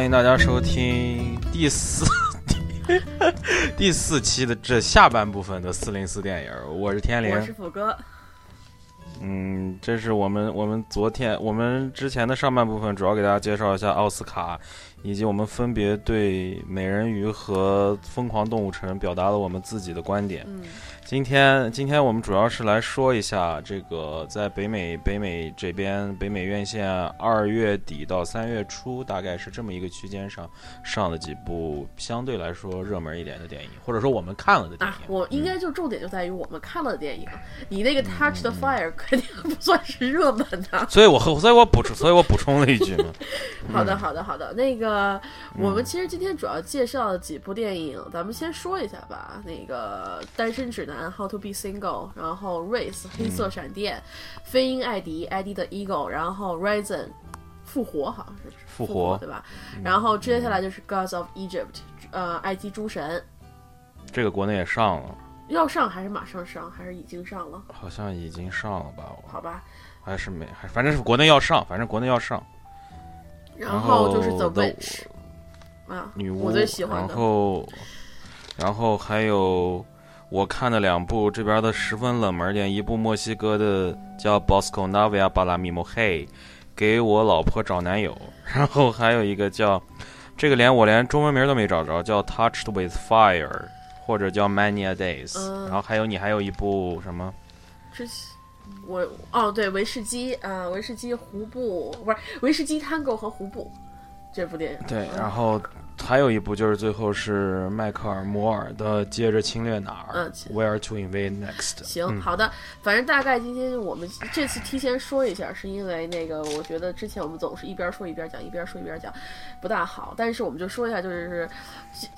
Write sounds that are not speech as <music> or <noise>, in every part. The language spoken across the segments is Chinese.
欢迎大家收听第四 <laughs> 第四期的这下半部分的四零四电影，我是天我灵是。虎哥。嗯，这是我们我们昨天我们之前的上半部分，主要给大家介绍一下奥斯卡，以及我们分别对美人鱼和疯狂动物城表达了我们自己的观点。嗯，今天，今天我们主要是来说一下这个在北美北美这边北美院线二月底到三月初，大概是这么一个区间上上的几部相对来说热门一点的电影，或者说我们看了的电啊影。，我应该就重点就在于我们看了的电影，你那个《Touch the Fire》肯定不算是热门的。<laughs> 所以我和所以我补充，所以我补充了一句嘛。<laughs> 好的，好的，好的。那个，我们其实今天主要介绍的几部电影，咱们先说一下吧。那个《单身指南》（How to Be Single），然后《Race》黑色闪电，飞鹰艾迪》艾迪的 Eagle，然后《Risen》复活，好像是复活活对吧？然后接下来就是《Gods of Egypt》，呃，埃及诸神。这个国内也上了，要上还是马上上，还是已经上了？好像已经上了吧？好吧。还是没，还反正是国内要上，反正国内要上。然然后就是 The The Witch 啊，女巫，我最喜欢然的。后，然后还有我看的两部这边的十分冷门点，一部墨西哥的叫《Bosco Navia b a l a m i m o Hey》，给我老婆找男友。<laughs> 然后还有一个叫这个连我连中文名都没找着，叫《Touched with Fire》，或者叫《Many a Days》。嗯然后还有你还有一部什么？之前我哦对，威士忌啊，威士忌胡布不是威士忌 Tango 和胡布这部电影。对，嗯然后还有一部就是最后是迈克尔·摩尔的《接着侵略哪儿嗯 Where to Invade Next》。行，嗯好的，反正大概今天我们这次提前说一下，是因为那个我觉得之前我们总是一边说一边讲，一边说一边讲，不大好。但是我们就说一下，就是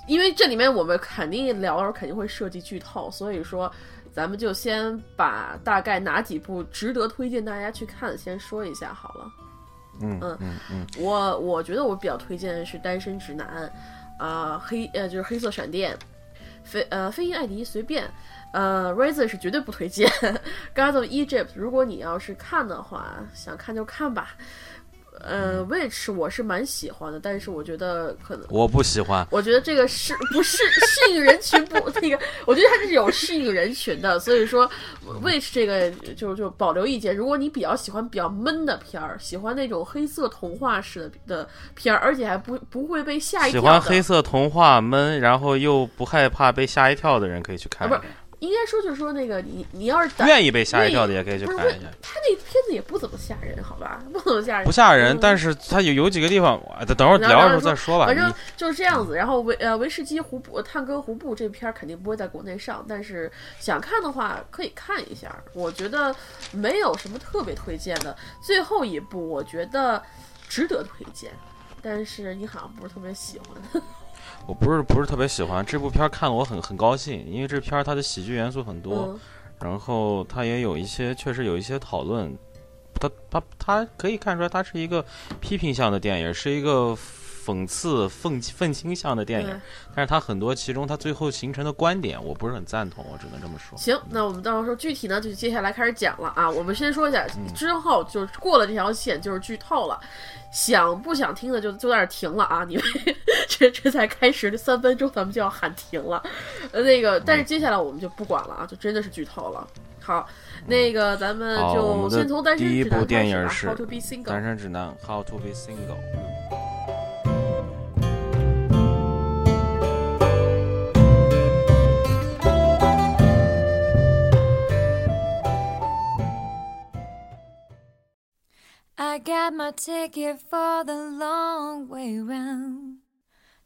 因为这里面我们肯定聊的时候肯定会涉及剧透，所以说咱们就先把大概哪几部值得推荐大家去看的先说一下好了。嗯嗯。嗯嗯，我我觉得我比较推荐的是《单身直男》，啊、黑呃就是黑色闪电，飞呃飞鹰艾迪随便，呃 Razer 是绝对不推荐，<laughs> God of Egypt 如果你要是看的话，想看就看吧。呃，Witch 我是蛮喜欢的，但是我觉得可能。我不喜欢。我觉得这个是不是适应人群不 <laughs> 那个？我觉得它是有适应人群的，所以说，Witch 这个就就保留意见。如果你比较喜欢比较闷的片儿，喜欢那种黑色童话式的的片儿，而且还不不会被吓一喜欢黑色童话闷，然后又不害怕被吓一跳的人可以去看一啊下，应该说就是说那个你你要是愿意被吓一跳的也可以去看一下。他那片子也不怎么吓人，好吧？不怎么吓人，不吓人嗯，但是他有有几个地方，我等等会儿聊的时候再说吧。反正就是这样子。然后维呃维士基胡布探戈胡布这片儿肯定不会在国内上，但是想看的话可以看一下。我觉得没有什么特别推荐的。最后一部我觉得值得推荐，但是你好像不是特别喜欢。<laughs> 我不是不是特别喜欢。这部片儿，看了我很很高兴，因为这片儿它的喜剧元素很多，嗯，然后它也有一些确实有一些讨论，它它它可以看出来它是一个批评向的电影，是一个讽刺愤愤青向的电影，但是它很多其中它最后形成的观点我不是很赞同，我只能这么说。行，那我们到时候具体呢，就接下来开始讲了啊。我们先说一下，嗯之后就是过了这条线就是剧透了。想不想听的就就在那停了啊！你们这这才开始这三分钟，咱们就要喊停了。呃，那个，但是接下来我们就不管了啊，就真的是剧透了。好，那个咱们就先从单身第一部指南开始吧电影是 How to be single。单身指南 How to be single。Got my ticket for the long way round.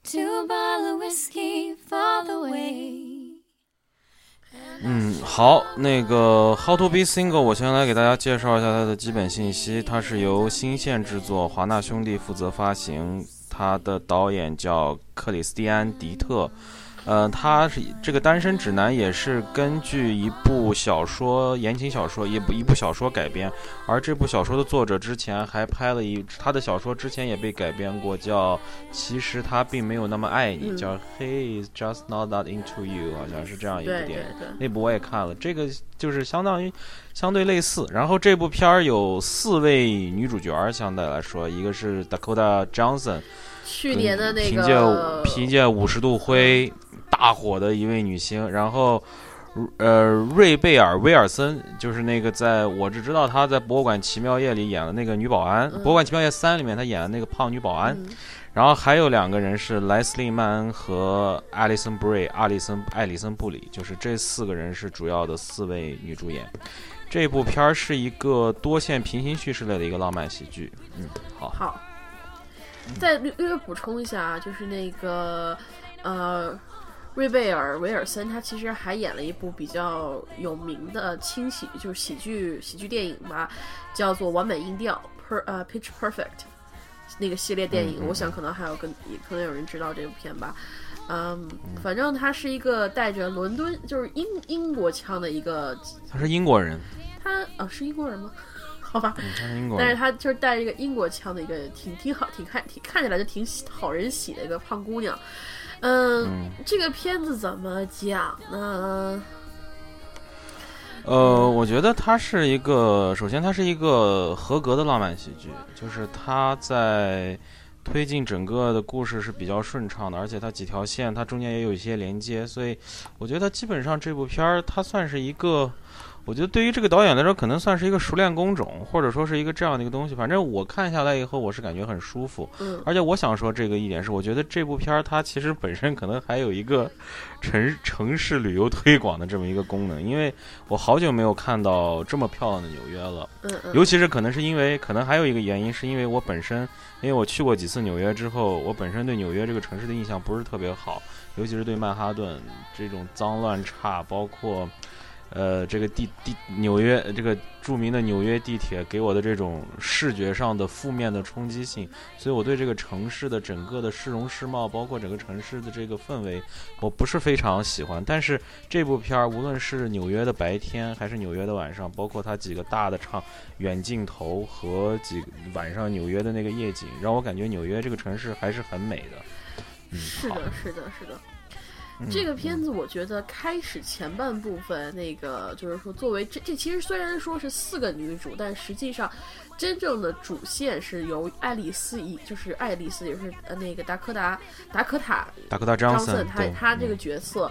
To bottle of whiskey for the way. 嗯，好，那个《How to Be Single》，我先来给大家介绍一下它的基本信息。它是由新线制作，华纳兄弟负责发行。它的导演叫克里斯蒂安·迪特，呃，他是这个《单身指南》也是根据一部小说言情小说，一部一部小说改编。而这部小说的作者之前还拍了一他的小说，之前也被改编过，叫《其实他并没有那么爱你》，嗯叫《He is just not that into you》，好像是这样一部对对电影。对，那部我也看了，这个就是相当于相对类似。然后这部片儿有四位女主角儿，相对来说，一个是 Dakota Johnson，去年的那凭借个凭借五十度灰大火的一位女星，然后。呃，瑞贝尔·威尔森就是那个在我只知道她在《博物馆奇妙夜》里演了那个女保安，嗯博物馆奇妙夜三》里面她演的那个胖女保安。嗯然后还有两个人是莱斯利·曼恩和艾丽森·布瑞、阿里森·艾里森·布里，就是这四个人是主要的四位女主演。这部片儿是一个多线平行叙事类的一个浪漫喜剧。嗯，好，好，再略略补充一下啊，就是那个呃，瑞贝尔·维尔森，他其实还演了一部比较有名的轻喜，就是喜剧喜剧电影吧，叫做《完美音调》（Per 呃 Pitch Perfect） 那个系列电影。我想可能还有跟也可能有人知道这部片吧。嗯，反正他是一个带着伦敦就是英英国腔的一个，他是英国人，他呃是英国人吗？<laughs> 好吧，但是人。她就是带着一个英国腔的一个挺挺好，挺看挺看起来就挺喜讨人喜的一个胖姑娘。嗯，嗯，这个片子怎么讲呢？呃，我觉得它是一个，首先它是一个合格的浪漫喜剧，就是它在推进整个的故事是比较顺畅的，而且它几条线它中间也有一些连接，所以我觉得基本上这部片儿它算是一个。我觉得对于这个导演来说，可能算是一个熟练工种，或者说是一个这样的一个东西。反正我看下来以后，我是感觉很舒服。嗯而且我想说这个一点是，我觉得这部片儿它其实本身可能还有一个城城市旅游推广的这么一个功能，因为我好久没有看到这么漂亮的纽约了。嗯嗯，尤其是可能是因为，可能还有一个原因，是因为我本身，因为我去过几次纽约之后，我本身对纽约这个城市的印象不是特别好，尤其是对曼哈顿这种脏乱差，包括。呃，这个地地纽约这个著名的纽约地铁给我的这种视觉上的负面的冲击性，所以我对这个城市的整个的市容市貌，包括整个城市的这个氛围，我不是非常喜欢。但是这部片儿，无论是纽约的白天，还是纽约的晚上，包括它几个大的场远镜头和几晚上纽约的那个夜景，让我感觉纽约这个城市还是很美的。嗯，是的，是的，是的。嗯这个片子我觉得开始前半部分那个就是说，作为这这其实虽然说是四个女主，但实际上真正的主线是由爱丽丝以就是爱丽丝也是呃那个达科达达科塔达科达·张森，他对他这个嗯角色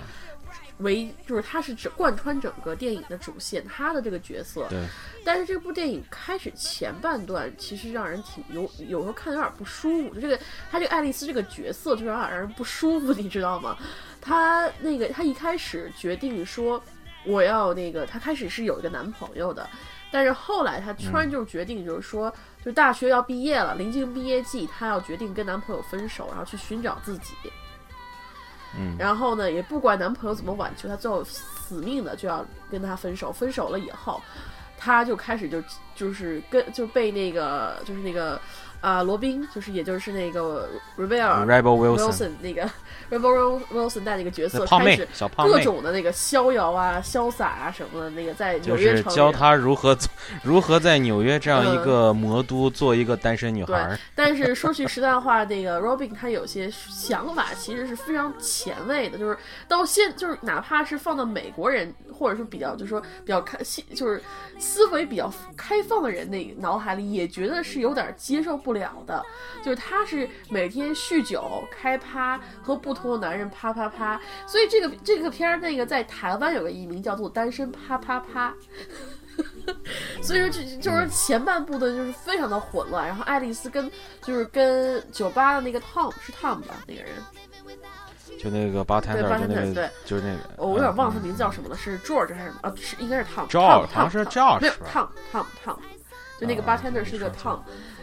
为就是他是只贯穿整个电影的主线，他的这个角色。对，但是这部电影开始前半段其实让人挺有有时候看着有点不舒服，就这个他这个爱丽丝这个角色就有点让人不舒服，你知道吗？他那个她一开始决定说我要那个，她开始是有一个男朋友的，但是后来她突然就决定就是说，就大学要毕业了，临近毕业季，她要决定跟男朋友分手，然后去寻找自己。嗯，然后呢，也不管男朋友怎么挽救，她最后死命的就要跟他分手。分手了以后，她就开始就就是跟就被那个就是那个啊、罗宾，就是也就是那个 Rebel Rebel Wilson，Wilson 那个 Rebel Wilson 带那个角色胖妹开始，各小胖妹，种的那个逍遥啊、潇洒啊什么的，那个在纽约城里是教他如何如何在纽约这样一嗯个魔都做一个单身女孩儿。但是说句实在话，那个 Robin 他有些想法其实是非常前卫的，就是到现就是哪怕是放到美国人，或者说比较就是说比较开就是思维比较开放的人那脑海里，也觉得是有点接受不了的。就是他是每天酗酒、开趴，和不同的男人啪啪啪，所以这个这个片儿那个在台湾有个译名叫做《单身啪啪啪》。<laughs> 所以说，这就是前半部的，就是非常的混乱。然后爱丽丝跟就是跟酒吧的那个 Tom 是 Tom 吧，那个人，就那个 bartender，就那个对，就是那个，我有点忘了他嗯名字叫什么了，是 George 还是啊？是应该是 Tom。像是 Tom，Josh 没有吧 Tom Tom Tom，就那个啊 bartender 是个 Tom，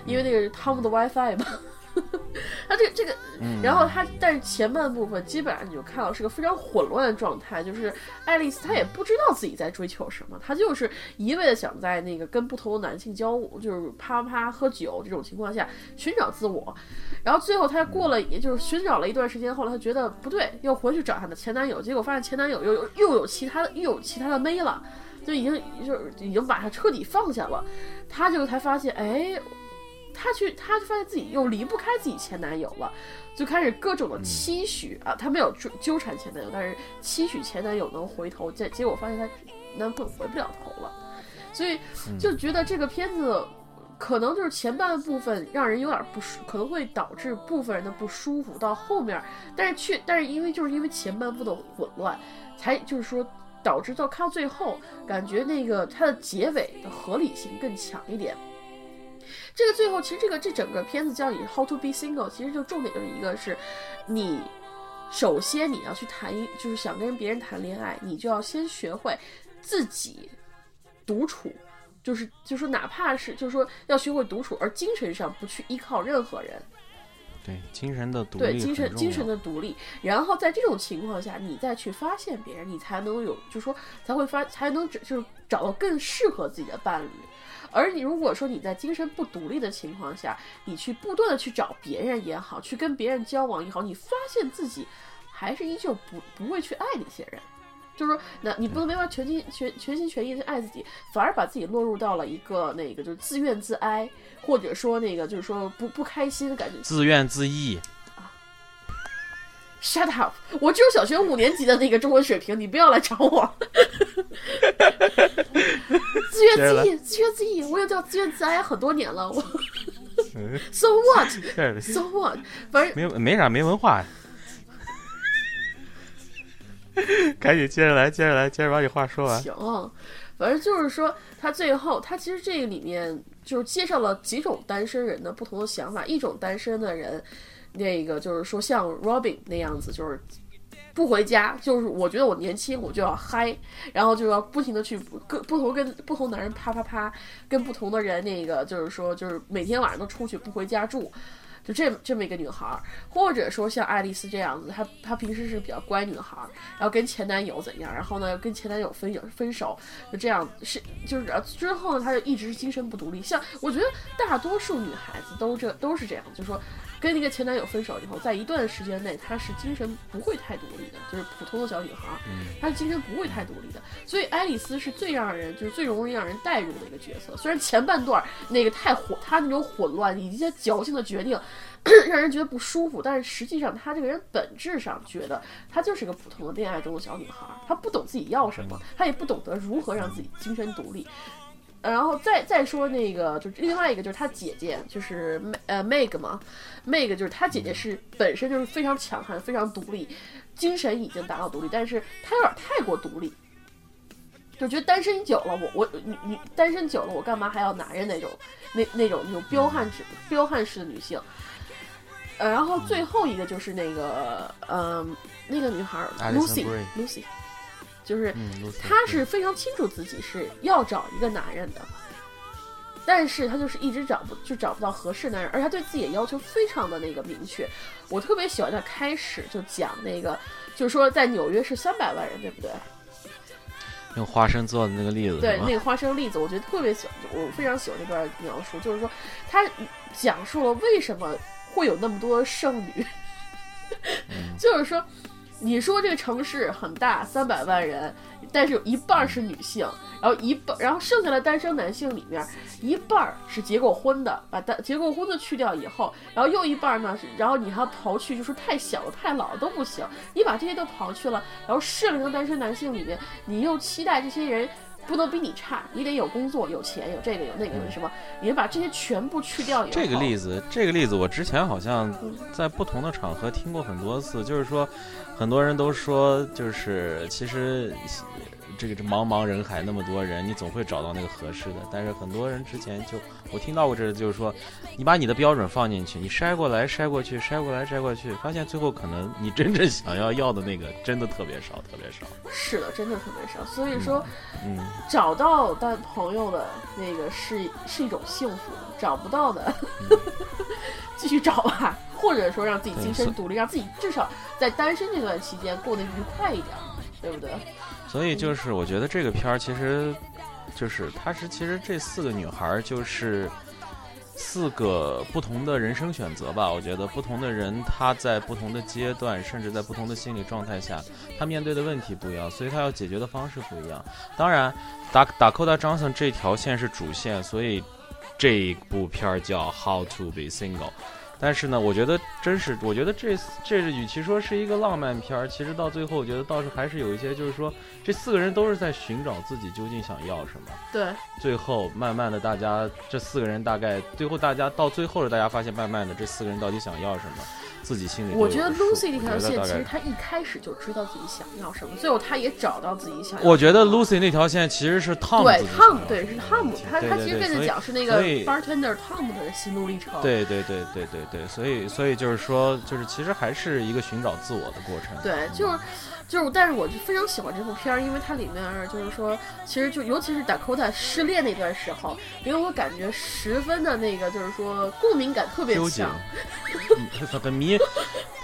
因为那个是 Tom 的 WiFi 嘛。<laughs> 他这个这个，嗯然后他但是前半部分基本上你就看到是个非常混乱的状态，就是爱丽丝她也不知道自己在追求什么，她就是一味的想在那个跟不同的男性交往，就是啪啪喝酒这种情况下寻找自我，然后最后她过了也就是寻找了一段时间，后来她觉得不对，又回去找她的前男友，结果发现前男友又有又有其他的又有其他的妹了。就已经就是已经把她彻底放下了，她就才发现，哎，她去，她就发现自己又离不开自己前男友了，就开始各种的期许、啊，她没有纠纠缠前男友，但是期许前男友能回头，结结果发现她男朋友回不了头了，所以就觉得这个片子可能就是前半部分让人有点不舒，可能会导致部分人的不舒服，到后面，但是却但是因为就是因为前半部的混乱，才就是说。导致到看到最后，感觉那个它的结尾的合理性更强一点。这个最后，其实这个这整个片子叫你 How to be single，其实就重点就是一个是，你首先你要去谈一，就是想跟别人谈恋爱，你就要先学会自己独处，就是就是说哪怕是就是说要学会独处，而精神上不去依靠任何人。对精神的独立，对精神精神的独立，然后在这种情况下，你再去发现别人，你才能有，就是说才会发，才能就是找到更适合自己的伴侣。而你如果说你在精神不独立的情况下，你去不断的去找别人也好，去跟别人交往也好，你发现自己还是依旧不不会去爱那些人。就是说，那你不能没法全心全全心全意的爱自己，反而把自己落入到了一个那个就是自怨自哀，或者说那个就是说不不开心的感觉。自怨自艾。Shut up！我只有小学五年级的那个中文水平，你不要来找我。自怨自艾，自怨自艾，我也叫自怨自艾很多年了。我 So what？So what？反正没没啥没文化。<laughs> 赶紧接着来，接着来，接着把你话说完。行，反正就是说，他最后他其实这个里面就是介绍了几种单身人的不同的想法。一种单身的人，那个就是说像 Robin 那样子，就是不回家，就是我觉得我年轻，我就要嗨，然后就要不停的去跟不同跟不同男人啪啪啪，跟不同的人那个就是说就是每天晚上都出去不回家住。就这这么一个女孩，或者说像爱丽丝这样子，她她平时是比较乖女孩，然后跟前男友怎样，然后呢跟前男友分分手，就这样是就是之后呢，她就一直精神不独立。像我觉得大多数女孩子都这都是这样，就说跟那个前男友分手以后，在一段时间内，她是精神不会太独立的，就是普通的小女孩，她是精神不会太独立的。所以爱丽丝是最让人就是最容易让人代入的一个角色。虽然前半段那个太混，她那种混乱以及她矫情的决定。<clears throat> 让人觉得不舒服，但是实际上她这个人本质上觉得她就是个普通的恋爱中的小女孩，她不懂自己要什么，她也不懂得如何让自己精神独立。然后再再说那个，就是另外一个就是她姐姐，就是呃 Meg 嘛，Meg 就是她姐姐是本身就是非常强悍、非常独立，精神已经达到独立，但是她有点太过独立。就觉得单身久了，我我你你单身久了，我干嘛还要男人那种那那种那种彪悍式彪悍式的女性？呃，然后最后一个就是那个，嗯，那个女孩 Lucy，Lucy，就是她是非常清楚自己是要找一个男人的，但是她就是一直找不就找不到合适男人，而且她对自己的要求非常的那个明确。我特别喜欢她开始就讲那个，就是说在纽约是三百万人，对不对？用花生做的那个例子，对那个花生例子，我觉得特别喜欢，我非常喜欢这段描述，就是说他讲述了为什么。会有那么多剩女，<laughs> 就是说，你说这个城市很大，三百万人，但是有一半是女性，然后一半，然后剩下的单身男性里面，一半是结过婚的，把单结过婚的去掉以后，然后又一半呢是，然后你还刨去，就是太小了、太老都不行，你把这些都刨去了，然后适龄的单身男性里面，你又期待这些人。不能比你差，你得有工作、有钱、有这个、有那个、有什么？你把这些全部去掉以后，这个例子，这个例子，我之前好像在不同的场合听过很多次，就是说，很多人都说，就是其实这个这茫茫人海那么多人，你总会找到那个合适的。但是很多人之前就我听到过这，就是说，你把你的标准放进去，你筛过来筛过去，筛过来筛过去，发现最后可能你真正想要要的那个真的特别少，特别少。是的，真的特别少。所以说，嗯，找到的朋友的那个是是一种幸福，找不到的，<laughs> 继续找吧，或者说让自己精神独立，让自己至少在单身这段期间过得愉快一点，对不对？所以就是我觉得这个片儿其实就是它是其实这四个女孩儿就是四个不同的人生选择吧。我觉得不同的人她在不同的阶段，甚至在不同的心理状态下，她面对的问题不一样，所以她要解决的方式不一样。当然，达达科达张森这条线是主线，所以这一部片儿叫《How to Be Single》。但是呢，我觉得真是，我觉得这这与其说是一个浪漫片儿，其实到最后，我觉得倒是还是有一些，就是说这四个人都是在寻找自己究竟想要什么。对，最后慢慢的，大家这四个人大概最后大家到最后了，大家发现慢慢的这四个人到底想要什么，自己心里我觉得 Lucy 这条线其实得大概。她一开始就知道自己想要什么，最后她也找到自己想要。我觉得 Lucy 那条线其实是 Tom 对 Tom 对是 Tom，他他其实跟着讲是那个 bartender Tom 的心路历程。对对对对对对，所以所以就是说，就是其实还是一个寻找自我的过程。对，就是就是，但是我就非常喜欢这部片儿，因为它里面就是说，其实就尤其是 Dakota 失恋那段时候，给我感觉十分的那个，就是说共鸣感特别强。，他很很迷，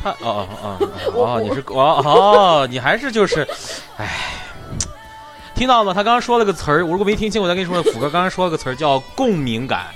他哦哦哦哦，<laughs> 你是哦哦，你还是就是，哎，听到了吗？他刚刚说了个词儿，我如果没听清，我再跟你说，虎哥刚刚说了个词儿叫共鸣感。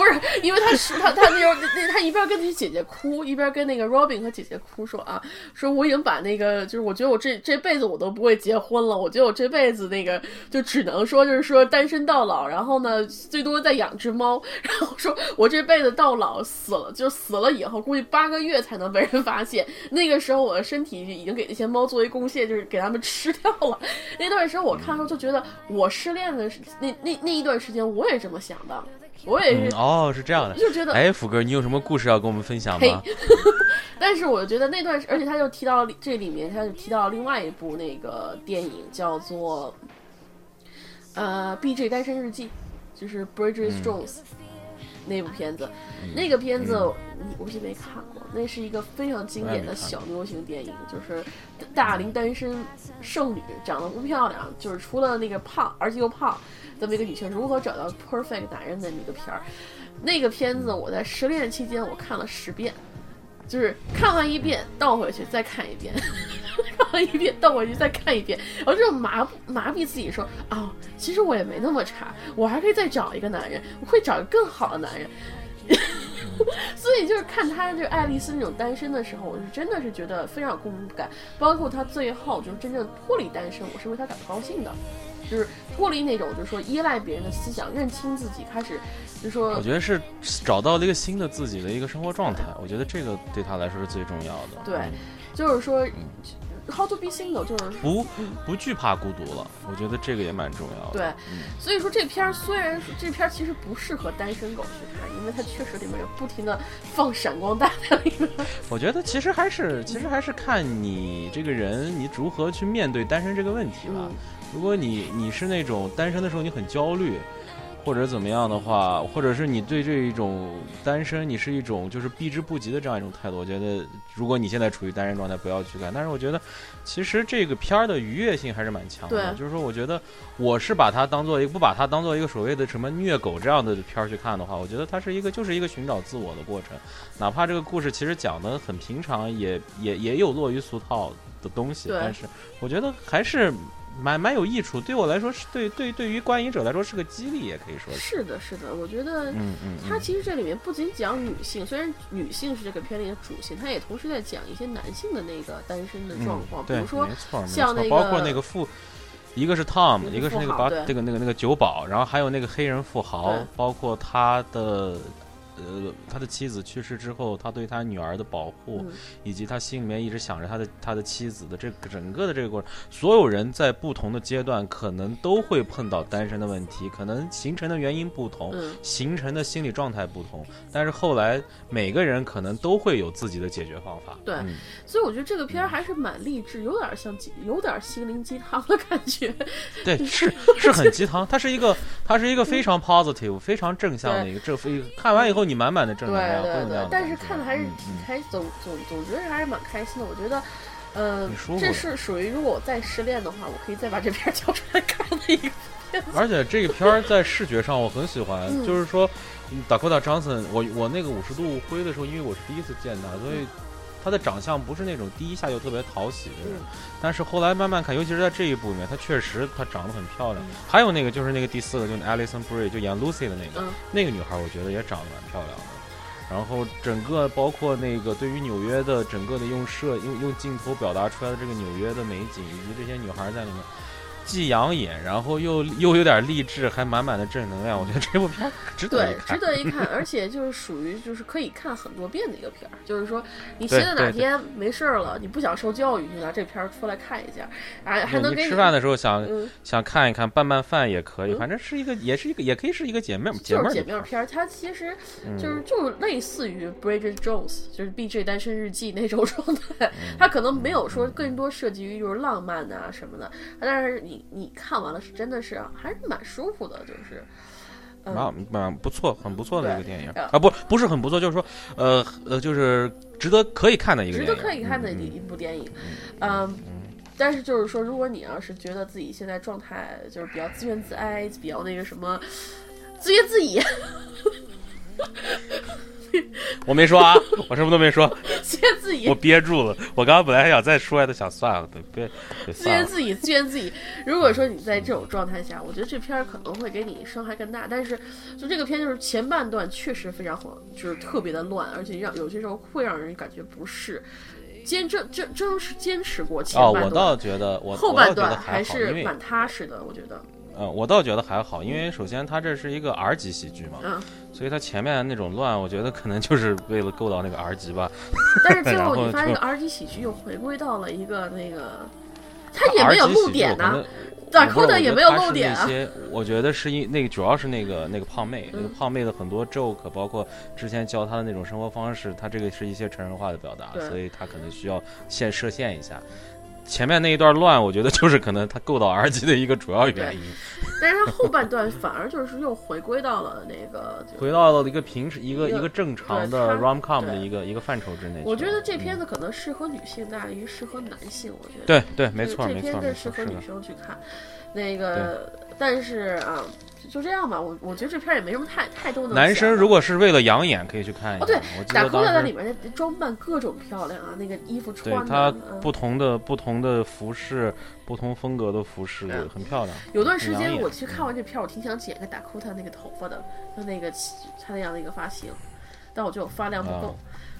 不是，因为他是他他那时候那他一边跟自己姐姐哭，一边跟那个 Robin 和姐姐哭说啊，说我已经把那个就是我觉得我这这辈子我都不会结婚了，我觉得我这辈子那个就只能说就是说单身到老，然后呢最多再养只猫，然后说我这辈子到老死了就死了以后估计八个月才能被人发现，那个时候我的身体已经给那些猫作为贡献，就是给它们吃掉了。那段时间我看的时候就觉得我失恋的那那那一段时间我也这么想的，我也是。嗯哦，是这样的。就觉得哎，福哥，你有什么故事要跟我们分享嘿吗？<laughs> 但是我觉得那段，而且他就提到这里面，他就提到另外一部那个电影叫做呃《B.J. 单身日记》，就是 Bridget 嗯 Jones、那部片子。那个片子你估计没看过，那是一个非常经典的小流行电影，就是大龄单身剩女，长得不漂亮，就是除了那个胖，而且又胖。这么一个女性如何找到 perfect 男人的一个片儿，那个片子我在失恋期间我看了十遍，就是看完一遍倒回去再看一遍，<laughs> 看完一遍倒回去再看一遍，然后就麻麻痹自己说啊、其实我也没那么差，我还可以再找一个男人，我会找一个更好的男人。<laughs> 所以就是看他就爱丽丝那种单身的时候，我是真的是觉得非常有共鸣感。包括他最后就是真正脱离单身，我是为他感到高兴的，就是脱离那种就是说依赖别人的思想，认清自己，开始就是说我觉得是找到了一个新的自己的一个生活状态。我觉得这个对他来说是最重要的。对嗯就是说，how to be single，就是不不惧怕孤独了，我觉得这个也蛮重要的。对嗯所以说这片儿虽然说这片儿其实不适合单身狗去看，因为它确实里面有不停的放闪光弹在里面。<laughs> 我觉得其实还是其实还是看你这个人你如何去面对单身这个问题吧。嗯如果你你是那种单身的时候你很焦虑，或者怎么样的话，或者是你对这一种单身你是一种就是避之不及的这样一种态度，我觉得如果你现在处于单身状态，不要去看。但是我觉得其实这个片儿的愉悦性还是蛮强的，就是说我觉得我是把它当做一个不把它当做一个所谓的什么虐狗这样的片儿去看的话，我觉得它是一个就是一个寻找自我的过程。哪怕这个故事其实讲的很平常，也也也有落于俗套的东西，但是我觉得还是蛮蛮有益处。对我来说是对对对于观影者来说是个激励，也可以说是。是的，是的，我觉得嗯嗯嗯，它其实这里面不仅讲女性，虽然女性是这个片里的主线，它也同时在讲一些男性的那个单身的状况，嗯、比如说像那个包括那个富。一个是 Tom，一个是那个把那个那个那个酒保，然后还有那个黑人富豪，包括他的呃他的妻子去世之后，他对他女儿的保护，嗯以及他心里面一直想着他的他的妻子的这个整个的这个过程，所有人在不同的阶段可能都会碰到单身的问题，可能形成的原因不同，嗯形成的心理状态不同，但是后来每个人可能都会有自己的解决方法。对嗯所以我觉得这个片儿还是蛮励志，有点像，有点心灵鸡汤的感觉。对，是 <laughs> 是很鸡汤，它是一个它是一个非常 positive、非常正向的一个正非看完以后你满满的正能量，对那样的，对但是看的还是嗯嗯挺开，总总总觉得还是蛮开心的。我觉得，呃这是属于如果我再失恋的话，我可以再把这片儿 <laughs> 交出来看的一个而且这个片儿在视觉上我很喜欢，嗯就是说，达科达·张森，我我那个五十度灰的时候，因为我是第一次见他，所以他的长相不是那种第一下就特别讨喜的人，嗯但是后来慢慢看，尤其是在这一部里面，她确实她长得很漂亮。嗯还有那个就是那个第四个，就是 Alison Brie，就演 Lucy 的那个，嗯那个女孩，我觉得也长得蛮漂亮的。然后整个包括那个对于纽约的整个的用摄用用镜头表达出来的这个纽约的美景，以及这些女孩在里面，既养眼，然后又又有点励志，还满满的正能量。我觉得这部片儿值得对一，看值。得一看，而且就是属于就是可以看很多遍的一个片儿。就是说，你现在哪天没事儿了，你不想受教育，你拿这片儿出来看一下，还还能给你吃饭的时候想嗯，想看一看，拌拌饭也可以，嗯反正是一个，也是一个，也可以是一个姐妹姐妹就是姐妹片儿，它其实嗯就是就是类似于 Bridget Jones，就是 B.J. 单身日记那种状态，嗯它可能没有说更多涉及于就是浪漫啊什么的，但是你你看完了是真的是啊还是蛮舒服的，就是。嗯蛮蛮不错，很不错的一个电影呃啊，不不是很不错，就是说，呃呃，就是值得可以看的一个，值得可以看的嗯一一部电影，嗯。但是就是说，如果你要是觉得自己现在状态就是比较自怨自哀，比较那个什么自怨自艾，<laughs> <laughs> 我没说啊，我什么都没说，自怨自我，憋住了。我刚刚本来还想再说，但想算了，对，别别自算了。怨自语，自言自语。如果说你在这种状态下，我觉得这片儿可能会给你伤害更大。但是，就这个片就是前半段确实非常好，就是特别的乱，而且让有些时候会让人感觉不适。坚这这真是坚持过前哦，半段，我倒觉得我后半段还是蛮踏实的，我觉得。嗯，我倒觉得还好，因为首先它这是一个 R 级喜剧嘛，嗯，所以它前面那种乱，我觉得可能就是为了够到那个 R 级吧。<laughs> 但是最后 <laughs> 后你发现，那个 R 级喜剧又回归到了一个那个，他也没有露点呐、剧我可能打不是 Dakota 我也没有露点啊。我觉得是因那个主要是那个那个胖妹，那个嗯胖妹的很多 joke，包括之前教她的那种生活方式，她这个是一些成人化的表达，所以她可能需要先设限一下。前面那一段乱，我觉得就是可能他够到 R 级的一个主要原因，但是他后半段反而就是又回归到了那个，回到了一个平时一个一个正常的 rom com 的一个一个范畴之内。我觉得这片嗯子可能适合女性大于适合男性，我觉得。对对，没这这错没错没片更适合女。生去看。那个，但是啊，就这样吧。我我觉得这片儿也没什么太太多的男生如果是为了养眼，可以去看一下。哦对打得当时扣在里面的装扮各种漂亮啊，那个衣服穿的，对它嗯不同的不同的服饰，不同风格的服饰嗯很漂亮。有段时间我去看完这片儿，我挺想剪个打库他那个头发的，就那个他那样的一个发型，但我觉得我发量不够，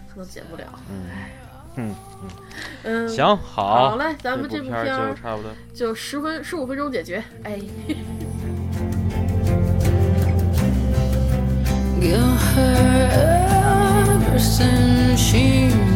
可能剪不了。嗯嗯，嗯，行，好，好嘞，咱们这部片儿就差不多。就十分十五分钟解决。哎，<laughs> Give her everything she